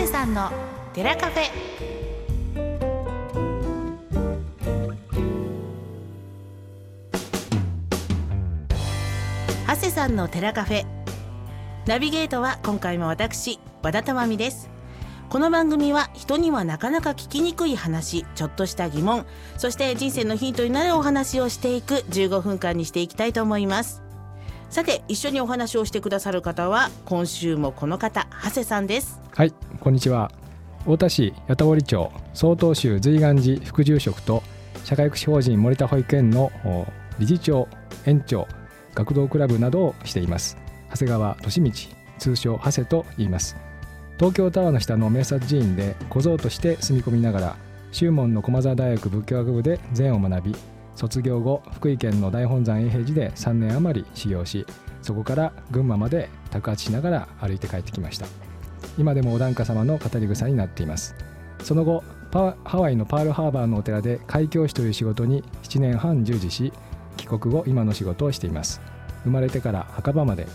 谷さんの寺カフェ。長谷さんの寺カフェ。ナビゲートは今回も私和田珠美です。この番組は人にはなかなか聞きにくい話ちょっとした疑問そして人生のヒントになるお話をしていく15分間にしていきたいと思います。さて一緒にお話をしてくださる方は今週もこの方長谷さんですはい、こんにちは。太田市八田堀町曹洞宗随願寺副住職と社会福祉法人森田保育園の理事長、園長、学童クラブなどをしています。長谷川利道、通称長谷と言います。東京タワーの下の名刹寺院で小僧として住み込みながら、宗門の駒沢大学仏教学部で禅を学び、卒業後、福井県の大本山永平寺で3年余り修行し、そこから群馬まで宅発しながら歩いて帰ってきました。今でもお檀家様の語り草になっていますその後ハワイのパールハーバーのお寺で開教師という仕事に7年半従事し帰国後今の仕事をしています生まれてから墓場まで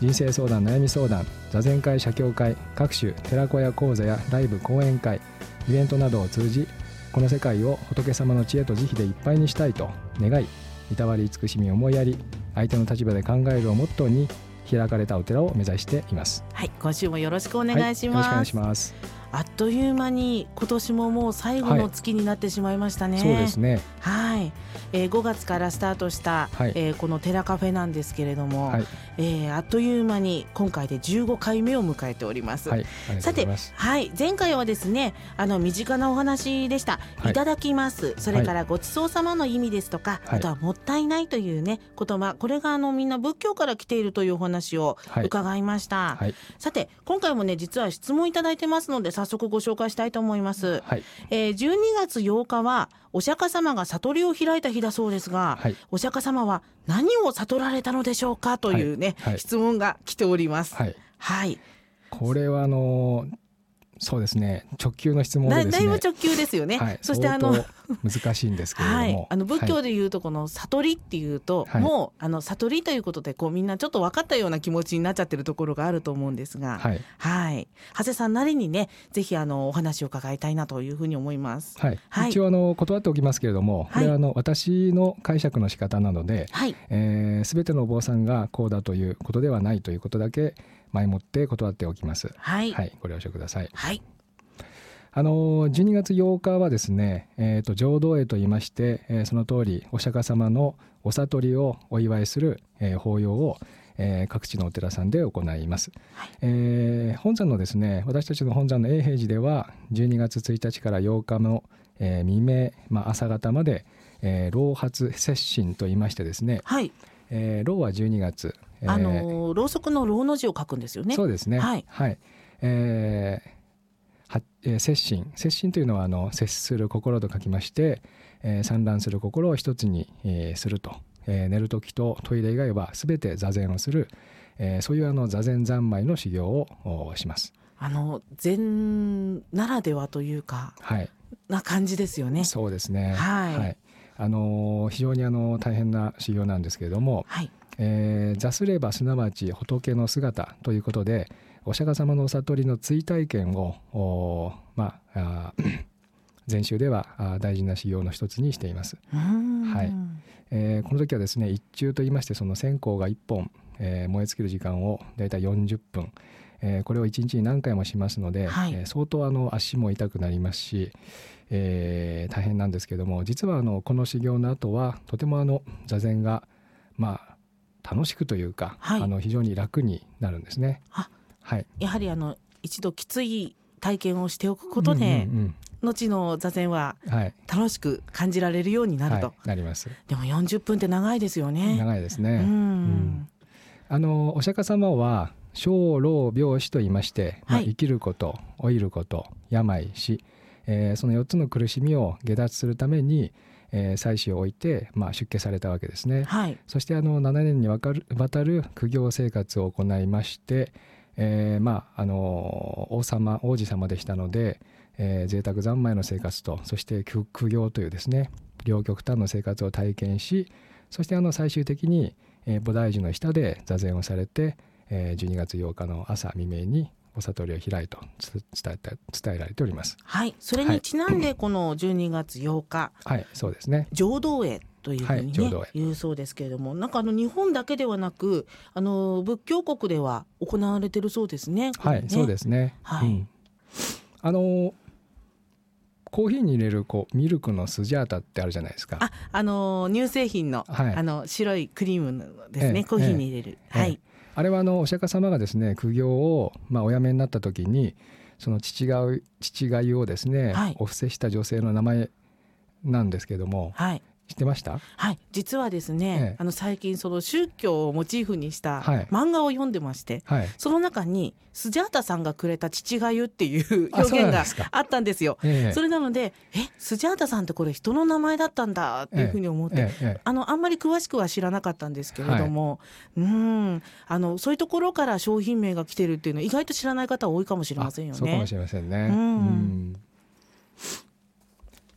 人生相談悩み相談座禅会写経会各種寺子屋講座やライブ講演会イベントなどを通じこの世界を仏様の知恵と慈悲でいっぱいにしたいと願いいたわり慈しみ思いやり相手の立場で考えるをモットーに開かれたお寺を目指しています。はい今週もよろしくお願いしはい、よろます,、しくお願いしますあっという間に今年ももう最後の月になってしまいましたね、そうですね。はい、えー、5月からスタートした、はい。えーこの寺カフェなんですけれども、はい。えーあっという間に今回で15回目を迎えております。はい、さてはい、前回はですね、あの身近なお話でした。はい。いただきます。それからごちそうさまの意味ですとか、はい。あとはもったいないというね、言葉、これがあのみんな仏教から来ているというお話をはい。伺いました。はい、さて、今回もね、実は質問いただいてますので、早速ご紹介したいと思います。はい、えー、12月8日はお釈迦様が悟りを開いた日だそうですが、はいお釈迦様は何を悟られたのでしょうかというね、はいはい質問が来ております。はい。はい、これはあのーそうですね、直球の質問だでね。だいぶ直球ですよね。はい、そしてあの。難しいんですけれども、はい、あの仏教はいでいうとこの悟りっていうと、はい。もうあの悟りということでこうみんなちょっと分かったような気持ちになっちゃってるところがあると思うんですが、はい、はい、長谷さんなりにねぜひあのお話を伺いたいなというふうに思います。はい、はい。一応あの断っておきますけれども、これはいはあの私の解釈の仕方なので、はい、えー、全てのお坊さんがこうだということではないということだけ前もって断っておきます。はい、はい、ご了承ください。はい、あの12月8日はですね、えー、と浄土会と言いまして、えーその通りお釈迦様のお悟りをお祝いする、えー法要を、えー各地のお寺さんで行います、はい。えー本山のですね私たちの本山の永平寺では12月1日から8日の、えー未明、まあ、朝方まで、えー老髪接心と言いましてですね、はい、えー老は12月、えーあのろうそくのろうの字を書くんですよね。そうですね。はいえーはえー接心接心というのはあの接する心と書きまして、えー散乱する心を一つに、えーすると、えー寝る時とトイレ以外は全て座禅をする、えーそういうあの座禅三昧の修行をおします。あの禅ならではというかはい、な感じですよね。そうですね。はいあのー非常にあの大変な修行なんですけれども、はい、えー座すればすなわち仏の姿ということでお釈迦様のお悟りの追体験をおまあ 禅宗ではあ大事な修行の一つにしています、はい。えーこの時はですね一中といいましてその線香が1本、えー燃え尽きる時間をだいたい40分、えーこれを1日に何回もしますので、はい。えー相当あの足も痛くなりますし、えー大変なんですけども実はあのこの修行の後はとてもあの座禅がまあ楽しくというか、はい。あの非常に楽になるんですね。あはい、やはりあの一度きつい体験をしておくことで、うん後の座禅はうんはい、楽しく感じられるようになると、はい、なります。でも40分って長いですよね。長いですね。うん、ん。あのお釈迦様は生老病死と言いまして、まあはい。生きること老いること病死、えーその4つの苦しみを下脱するために、えー妻子を置いて、まあ、出家されたわけですね。はい、そしてあの7年にわかるわたる苦行生活を行いまして、えーまああの王様王子様でしたので、えー、贅沢三昧の生活とそして苦苦行というですね両極端の生活を体験しそしてあの最終的に、えー菩提樹の下で座禅をされて、えー12月8日の朝未明にお悟りを開いと伝えた伝えられております。はい、それにちなんで この12月8日、はい、そうですね。浄土会というふうにね、はい言うそうですけれども、なんかあの日本だけではなく、あの仏教国では行われてるそうですね。はい、そうですね。はいうんあのコーヒーに入れるこうミルクのスジャータってあるじゃないですか。あ、あの乳製品の、はいあの白いクリームのですね、ええコーヒーに入れる。ええはい。あれはあのお釈迦様がですね苦行をまあお辞めになった時にその父が父がゆをですね、はいお布施した女性の名前なんですけどもはい。知ってました？はい、実はですね、ええ。あの最近その宗教をモチーフにしたはい。漫画を読んでまして、はい。その中にスジャータさんがくれた父がゆっていう 表現があったんですよ。ええ。それなので、え、スジャータさんってこれ人の名前だったんだっていうふうに思って、あのあんまり詳しくは知らなかったんですけれども、うん、あのそういうところから商品名が来てるっていうのは意外と知らない方多いかもしれませんよね。あそうかもし。れませんね。うん。うん。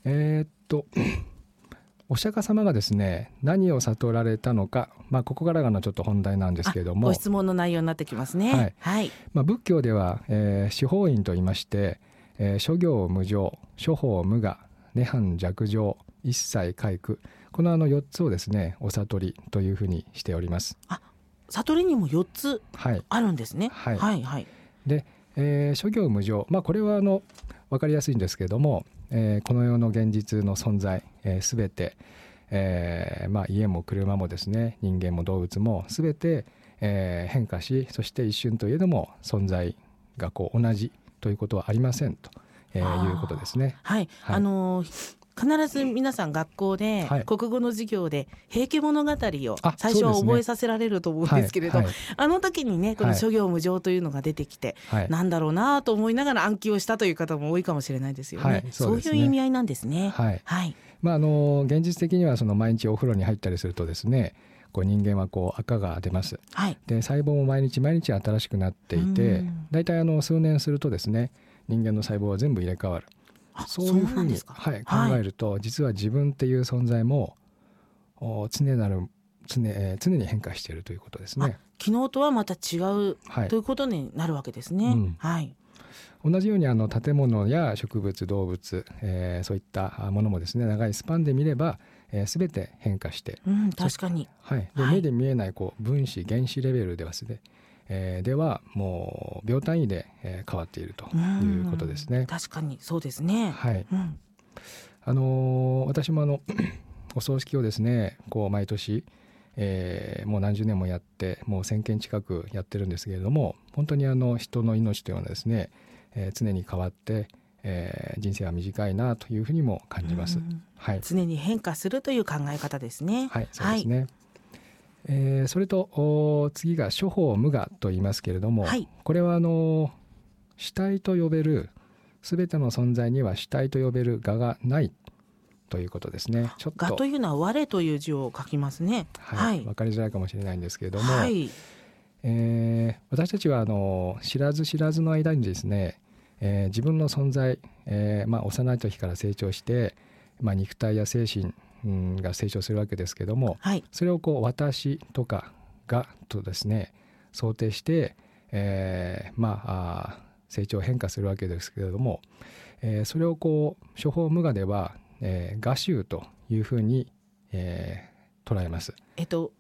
えーっとお釈迦様がですね何を悟られたのか、まあ、ここからがのちょっと本題なんですけれどもあご、質問の内容になってきますね。はいはい、まあ、仏教では、えー四法院と言いまして、えー諸行無常諸法無我涅槃弱情一切皆苦このあの4つをですねお悟りというふうにしております。悟りにも4つはい、あるんですね。はいはい、はい。で、えー諸行無常、まあ、これはあの分かりやすいんですけれども、えーこの世の現実の存在、えー、全て、えーまあ、家も車もですね人間も動物も全て、えー変化しそして一瞬といえども存在がこう同じということはありませんと、えー。いうことですね。はい、はい。あのー必ず皆さん学校ではい。国語の授業で「平家物語」をあ最初は覚えさせられると思うんですけれど、あの時にねこのはい諸行無常というのが出てきて、はい。なんだろうなと思いながら暗記をしたという方も多いかもしれないですよね。はいそそういう意味合いなんですね。はい。はい、まあ、あの現実的にはその毎日お風呂に入ったりするとですねこう人間はこう赤が出ます。はい、で細胞も毎日毎日新しくなっていてうん。大体あの数年するとですね人間の細胞は全部入れ替わる。あそういうふうに。はい、はい考えると実は自分っていう存在もお常なる常,、えー常に変化しているということですね。昨日とはまた違うはいということになるわけですね。うんはい、同じようにあの建物や植物動物、えーそういったものもですね長いスパンで見れば、えー、全て変化して、うん、確かに。はい、ではい目で見えないこう分子原子レベルではですね、えーではもう秒単位で、えー変わっているということですね。確かにそうですね。はい、うん、あのー私もあの お葬式をですねこう毎年、えーもう何十年もやってもう1,000件近くやってるんですけれども本当にあの人の命というのはですね、えー常に変わって、えー人生は短いなというふうにも感じます。うんはい、常に変化するという考え方ですね。はい、そうですね。えーそれとお次が諸法無我と言いますけれども、はいこれはあの主体と呼べる全ての存在には主体と呼べる我がないということですね。ちょっと我というのは我という字を書きますね。はい、はい分かりづらいかもしれないんですけれども、はい。えー私たちはあの知らず知らずの間にですね、えー自分の存在、えーまあ、幼い時から成長して、まあ、肉体や精神、うんが成長するわけですけどもはい。それをこう私とかがとですね想定して、えーまあ成長変化するわけですけれども、えーそれをこう処方無我では、えー、画集というふうに、えー捉えます。えっと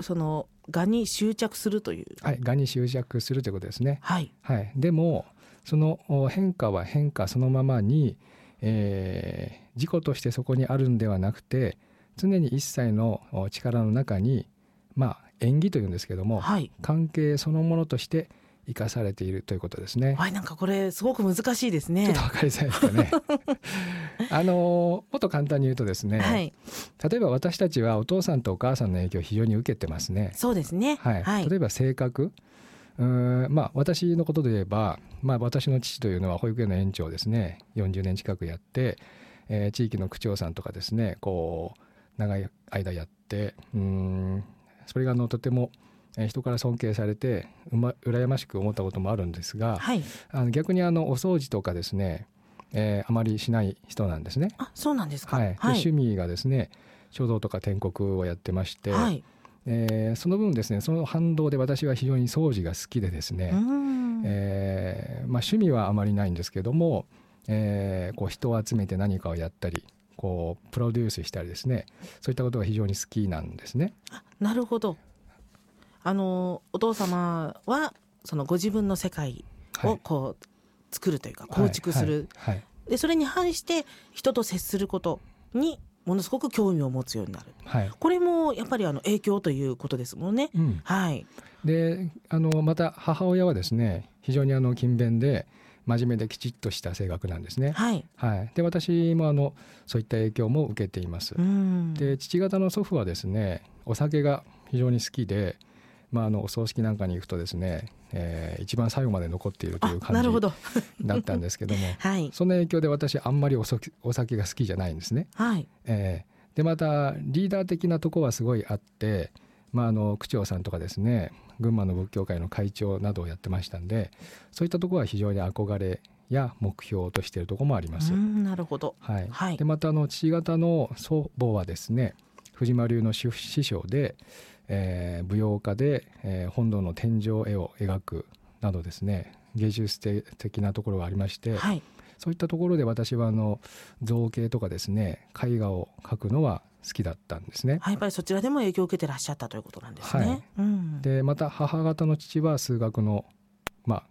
その我に執着するという。はい、がに執着するということですね。はい。はい、でもそのお変化は変化そのままに、えー自己としてそこにあるんではなくて常に一切のお力の中にまあ縁起というんですけども、はい。関係そのものとして生かされているということですね。はい。なんかこれすごく難しいですね。ちょっとわかりづらいですかね。あのもっと簡単に言うとですね、はい。例えば私たちはお父さんとお母さんの影響を非常に受けてますね。そうですね。はいはい。例えば性格うーんまあ私のことで言えば、まあ、私の父というのは保育園の園長をですね40年近くやって、えー地域の区長さんとかですねこう長い間やってうーんそれがあのとてもえー人から尊敬されてうま羨ましく思ったこともあるんですがはい。あの逆にあのお掃除とかですね、えーあまりしない人なんですね。あ、そうなんですか。はいではい。趣味がですね書道とか篆刻をやってまして、はい。えーその分ですねその反動で私は非常に掃除が好きでですね、えーまあ、趣味はあまりないんですけども、えーこう人を集めて何かをやったりこうプロデュースしたりですねそういったことが非常に好きなんですね。あなるほど。あのお父様はそのご自分の世界をこう作るというか構築する、はいはい。でそれに反して人と接することにものすごく興味を持つようになる。はい。これもやっぱりあの影響ということですもんね。うん、はい、であのまた母親はですね非常にあの勤勉で真面目できちっとした性格なんですね。はい、はい、で私もあのそういった影響も受けています。うん。で父方の祖父はですねお酒が非常に好きで、まあ、あのお葬式なんかに行くとですね、えー一番最後まで残っているという感じど。だったんですけども はい。その影響で私あんまりお酒お酒が好きじゃないんですね。はい。えーでまたリーダー的なとこはすごいあって、まあ、あの区長さんとかですね群馬の仏教会の会長などをやってましたんでそういったところは非常に憧れや目標としているところもあります。うんなるほど。はい。はい。でまたあの父方の祖母はですね藤間流の師師匠で、えー舞踊家で、えー本堂の天井絵を描くなどですね芸術的なところがありまして、はいそういったところで私はあの造形とかですね絵画を描くのは好きだったんですね。はいやっぱりそちらでも影響を受けてらっしゃったということなんですね。はいうん、でまた母方の父は数学の、まあ、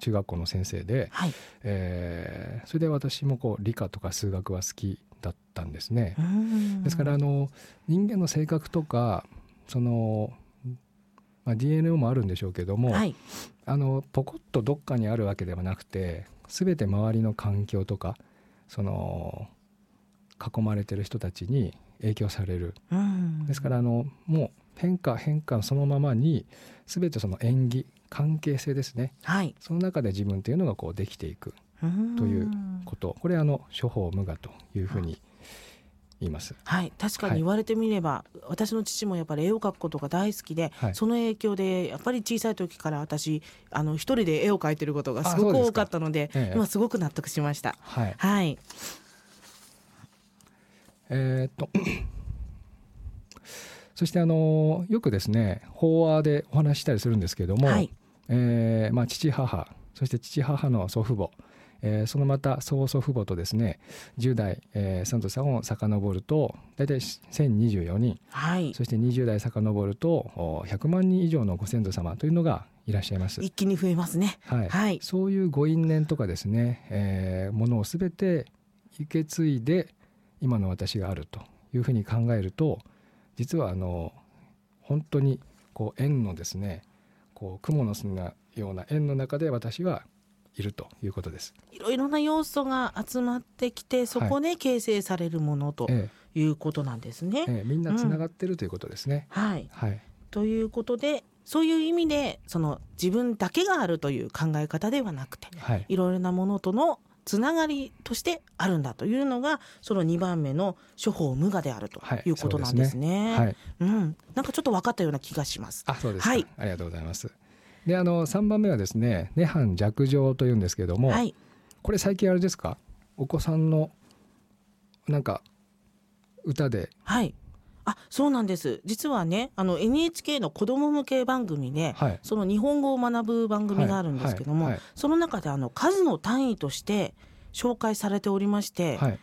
中学校の先生で、はい、えーそれで私もこう理科とか数学は好きだったんですね。うんですからあの人間の性格とかその、まあ、DNA もあるんでしょうけども、はい。あのポコッとどっかにあるわけではなくて全て周りの環境とかその囲まれてる人たちに影響される。うん。ですからあのもう変化変化そのままに全てその縁起関係性ですね。はい。その中で自分というのがこうできていくうんということ。これあの処方無我というふうに言います。はい。確かに言われてみれば、私の父もやっぱり絵を描くことが大好きで、はい。その影響でやっぱり小さい時から私あの一人で絵を描いてることがすごく多かったのでええ。今すごく納得しました。はい。はい。えーっと そしてあのよくですね法話でお話ししたりするんですけれども、はい。えーまあ、父母そして父母の祖父母、えーそのまた曽祖父母とですね10代、えー、サントさんを遡ると大体1024人はいそして20代遡るとお100万人以上のご先祖様というのがいらっしゃいます。一気に増えますね。はいはいそういうご因縁とかですね、えーものを全て受け継いで今の私があるというふうに考えると実はあの本当にこう縁のですねこう蜘蛛の巣のような縁の中で私はいるということです。いろいろな要素が集まってきてそこで形成されるものとえいうことなんですね。えええみんなつながってるということですね。はいはい、ということでそういう意味でその自分だけがあるという考え方ではなくてはい、いろいろなものとのつながりとしてあるんだというのがその2番目の処方無我であるとはいいうことなんですね。はい、うん、なんかちょっと分かったような気がします。あそうですか、はいありがとうございます。であの3番目はですね「涅槃弱情」というんですけれども、はい、これ最近あれですか？お子さんのなんか歌で。はい。あ、そうなんです。実はね、あの NHK の子供向け番組で、はい。その日本語を学ぶ番組があるんですけども、はい。はい。その中であの数の単位として紹介されておりまして、はい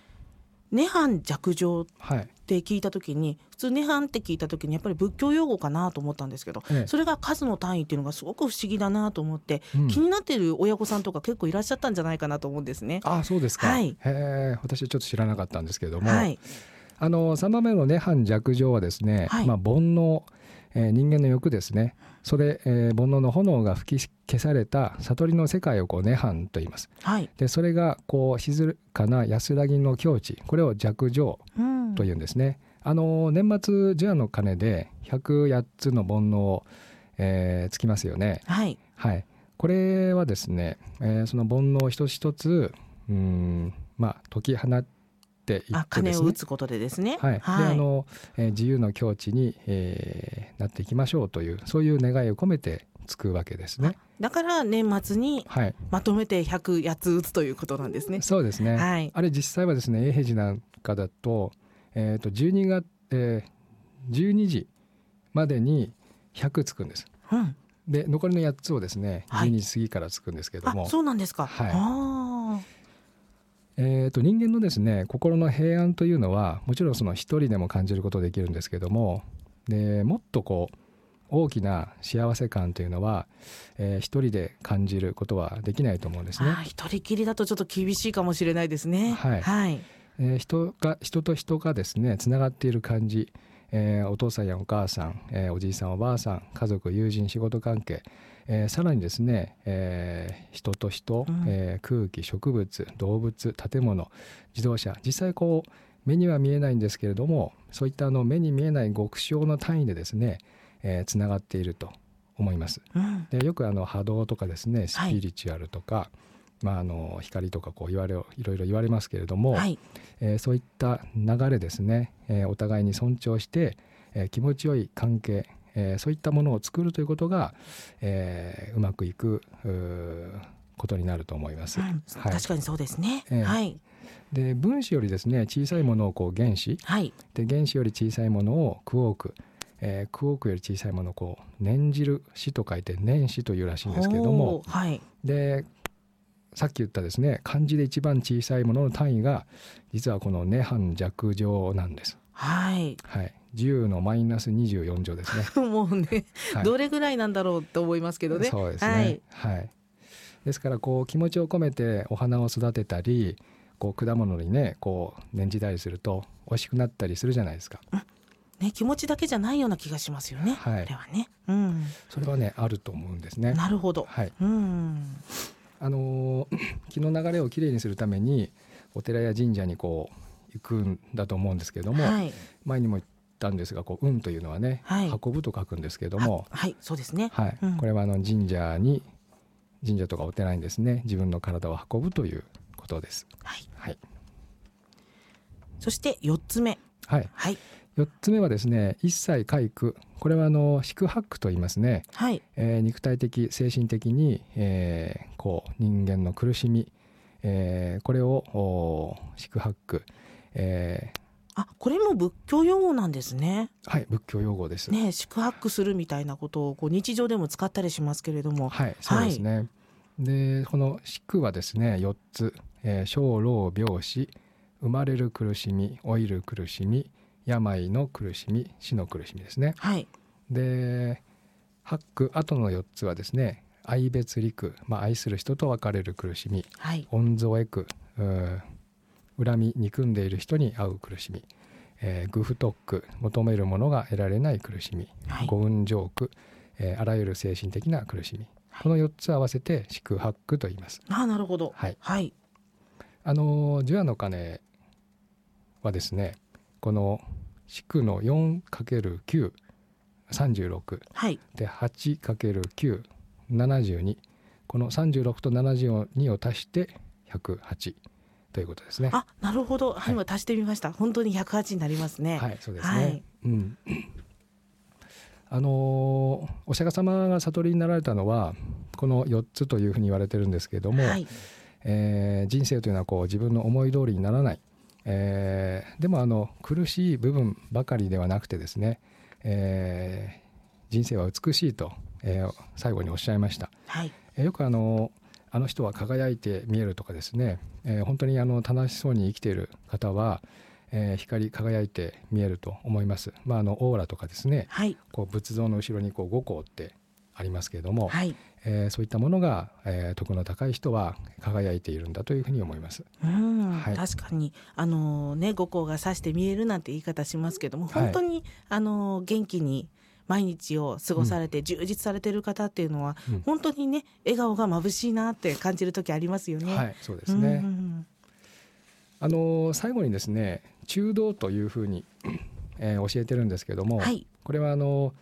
涅槃弱情っはいて聞いた時に普通涅槃って聞いた時にやっぱり仏教用語かなと思ったんですけど、ええ。それが数の単位っていうのがすごく不思議だなと思って、うん。気になっている親御さんとか結構いらっしゃったんじゃないかなと思うんですね。あそうですか、はい。へえ私はちょっと知らなかったんですけれども、はい、あの3番目の涅槃弱情はですね、はい。まあ、煩悩、えー人間の欲ですね。それ、えー煩悩の炎が吹き消された悟りの世界をこう涅槃と言います。はい、でそれがこう静かな安らぎの境地これを弱情うん。というんですね、あの年末除夜の鐘で108つの煩悩を、えーつきますよね。はい、はい、これはですね、えーその煩悩一つ一つうーんまあ解き放っていってあ、鐘ですね。を打つことでですね。はい。であのえー自由の境地に、えーなっていきましょうというそういう願いを込めてつくわけですね。だから年末にはい、まとめて100つ打つということなんですね。そうですね、はい。あれ実際はですね永平寺なんかだと,、えー、と12月、えー12時までに100つくんです。うん、で残りの8つをですねはい。12時過ぎからつくんですけれども、あそうなんですか、はい。あえー、と人間のですね心の平安というのはもちろんその一人でも感じることできるんですけどもでもっとこう大きな幸せ感というのは、えー一人で感じることはできないと思うんですね。あ一人きりだとちょっと厳しいかもしれないですね。はい。はい、えー人が人と人がですねつながっている感じ、えーお父さんやお母さん、えーおじいさんおばあさん家族友人仕事関係、えーさらにですね、えー人と人、うん。えー空気植物動物建物自動車実際こう目には見えないんですけれどもそういったあの目に見えない極小の単位でですね、えーつながっていると思います。うん。でよくあの波動とかですねスピリチュアルとか、まあ、あの光とかこう言われいろいろ言われますけれども、はい。えーそういった流れですね、えーお互いに尊重して、えー気持ちよい関係、えーそういったものを作るということが、えーうまくいくことになると思います。うんはい。確かにそうですね、ええ。はい。で分子よりですね小さいものをこう原子。はい。で原子より小さいものをクォーク、えークォークより小さいものをこう念じる子と書いて念子というらしいんですけれども。はい。でさっき言ったですね漢字で一番小さいものの単位が実はこの涅槃弱乗なんです。はい。はい、10のマイナス24乗ですね。もうね、はいどれぐらいなんだろうと思いますけどねそうですね。ははいい。ですからこう気持ちを込めてお花を育てたり、こう果物にねこう念じたりすると美味しくなったりするじゃないですか。ね、気持ちだけじゃないような気がしますよね、はいこれはねうんそれはねあると思うんですね。なるほどはい。うんあのー 気の流れをきれいにするためにお寺や神社にこう行くんだと思うんですけれども、はい前にもたんですがこう運というのはね、はい。運ぶと書くんですけれども、ははいそうですね。はい。うん。これはあの神社に神社とかお寺にですね自分の体を運ぶということです。はい。はい、そして四つ目。はい、はい。4つ目はですね一切皆苦これはあの四苦八苦と言いますね、はい。えー肉体的精神的に、えーこう人間の苦しみ、えーこれをお四苦八苦、えあこれも仏教用語なんですねーはい仏教用語です。ね宿泊するみたいなことをこう日常でも使ったりしますけれどもはい、そうですね。で、この四苦はですね、4つ、えー生老病死、生まれる苦しみ、老いる苦しみ、病の苦しみ、死の苦しみですね。はいで、八苦後の4つはですね、愛別離苦、まあ愛する人と別れる苦しみ、はい恩蔵へ苦、恨み憎んでいる人に会う苦しみ、えー、愚不特苦、求めるものが得られない苦しみ、はい。五運上苦、えーあらゆる精神的な苦しみ、はい。この4つ合わせて四苦八苦と言います。あなるほど。はい。はい。あの除夜の鐘はですねこの四苦の 4×936 はい。で 8×972 この36と72を足して108ということですね。あなるほど、はい今足してみました本当に108になりますねはい、そうですね。はいうん。あのーお釈迦様が悟りになられたのはこの4つというふうに言われてるんですけれども、はいえー人生というのはこう自分の思い通りにならない、えーでもあの苦しい部分ばかりではなくてですね、えー人生は美しいと、えー最後におっしゃいました。はいえーよくあのあの人は輝いて見えるとかですね、えー本当にあの楽しそうに生きている方は、えー光り輝いて見えると思います。まああのオーラとかですね、はい。こう仏像の後ろにこう五光ってありますけれども、はい。えーそういったものが、えー徳の高い人は輝いているんだというふうに思います。うん、はい。確かに。あのね五光が指して見えるなんて言い方しますけどもはい。本当に、あの元気に毎日を過ごされて充実されてる方っていうのは、うん。本当にね笑顔が眩しいなって感じる時ありますよね。はい、そうですね。うんあの最後にですね中道というふうに、えー教えてるんですけども、はい。これはあの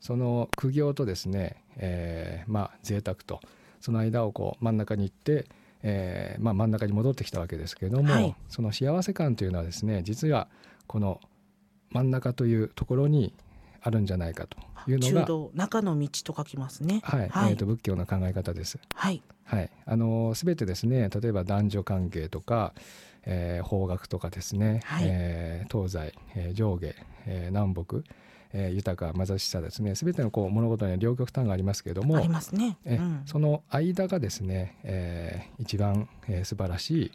その苦行とですね、えーまあ贅沢とその間をこう真ん中に行って、えーまあ、真ん中に戻ってきたわけですけれども、はい。その幸せ感というのはですね実はこの真ん中というところにあるんじゃないかというの中が、道中の道と書きますね。はい。はい。えーと仏教の考え方です。はい。はい、あの全てですね例えば男女関係とか、えー法学とかですね、はい。えー東西、えー上下、えー南北、えー、豊か貧しさですね全てのこう物事には両極端がありますけれどもありますね、えその間がですね、えー、一番、えー、素晴らしい、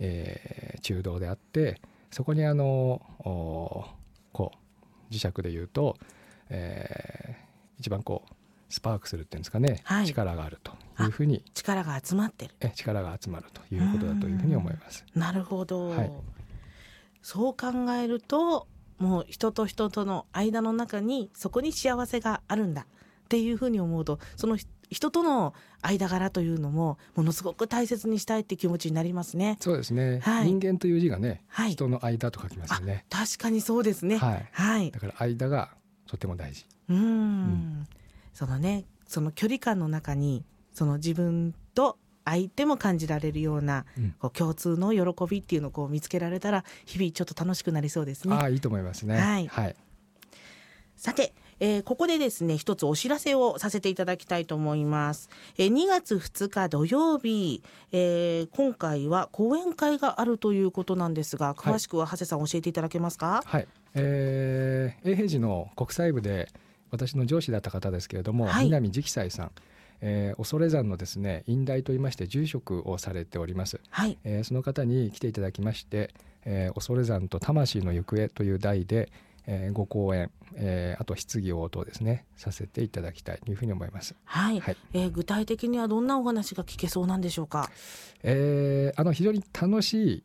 えー、中道であってそこにあのこう磁石で言うと、えー、一番こうスパークするっていうんですかね、はい、力があるというふうに。力が集まってる。え力が集まるということだというふうに思います。なるほど、はい、そう考えるともう人と人との間の中にそこに幸せがあるんだっていうふうに思うとその人との間柄というのもものすごく大切にしたいって気持ちになりますね。そうですね。はい、人間という字がね、はい、人の間と書きますよね。確かにそうですね。はい。はい、だから間がとても大事。うんうん、そのね、その距離感の中にその自分と相手も感じられるような、うん、こう共通の喜びっていうのをこう見つけられたら日々ちょっと楽しくなりそうですね。ああいいと思いますね。はい。はい、さて、えー、ここでですね一つお知らせをさせていただきたいと思います。えー、2月2日土曜日、えー、今回は講演会があるということなんですが詳しくは長谷さん教えていただけますか？はい。えー、永平寺の国際部で私の上司だった方ですけれども、はい、南直斎さん。えー、恐山のですね院大といいまして住職をされております、はい、えー、その方に来ていただきまして「えー、恐山と魂の行方」という題で、えー、ご講演、えー、あと質疑応答ですねさせていただきたいというふうに思います。はい、はい、えー、具体的にはどんなお話が聞けそうなんでしょうか？えー、あの非常に楽しい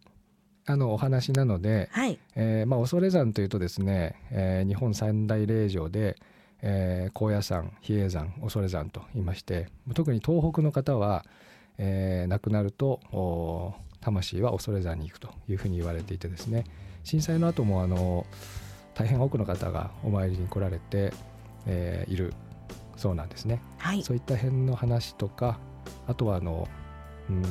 あのお話なので、はいえーまあ、恐山というとですね、えー、日本三大霊場で、えー、高野山比叡山恐山と言いまして特に東北の方は、えー、亡くなると魂は恐山に行くというふうに言われていてですね震災の後もあの大変多くの方がお参りに来られて、えー、いるそうなんですね、はい、そういった辺の話とかあとはあのうん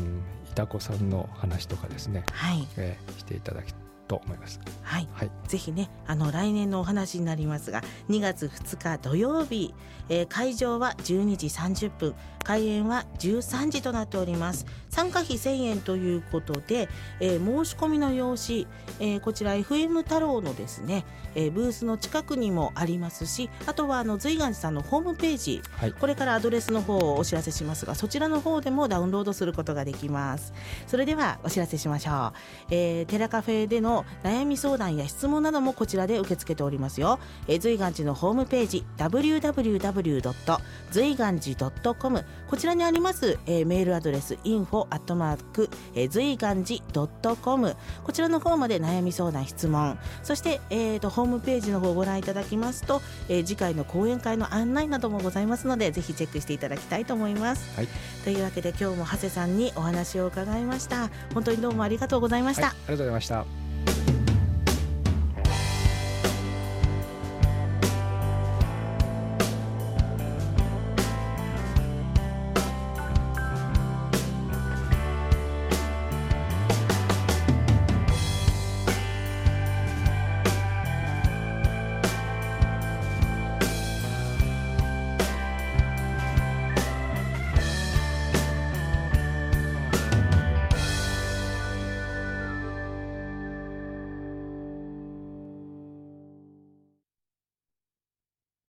いたこさんの話とかですね、はい。えー、していただきと思います。はい、はい、ぜひねあの来年のお話になりますが2月2日土曜日、えー、会場は12時30分開演は13時となっております。参加費1000円ということで、えー、申し込みの用紙、えー、こちら FM 太郎のですね、えー、ブースの近くにもありますしあとはあの随岩寺さんのホームページ、はい、これからアドレスの方をお知らせしますがそちらの方でもダウンロードすることができます。それではお知らせしましょう、えー、テラカフェでの悩み相談や質問などもこちらで受け付けておりますよ、えー、随岩寺のホームページ www. 随岩寺 .com こちらにあります、えー、メールアドレス info アットマーク随岩寺 .com こちらの方まで悩み相談質問。そして、えーと、ホームページの方をご覧いただきますと、えー、次回の講演会の案内などもございますのでぜひチェックしていただきたいと思います、はい、というわけで今日も長谷さんにお話を伺いました。本当にどうもありがとうございました、はい、ありがとうございました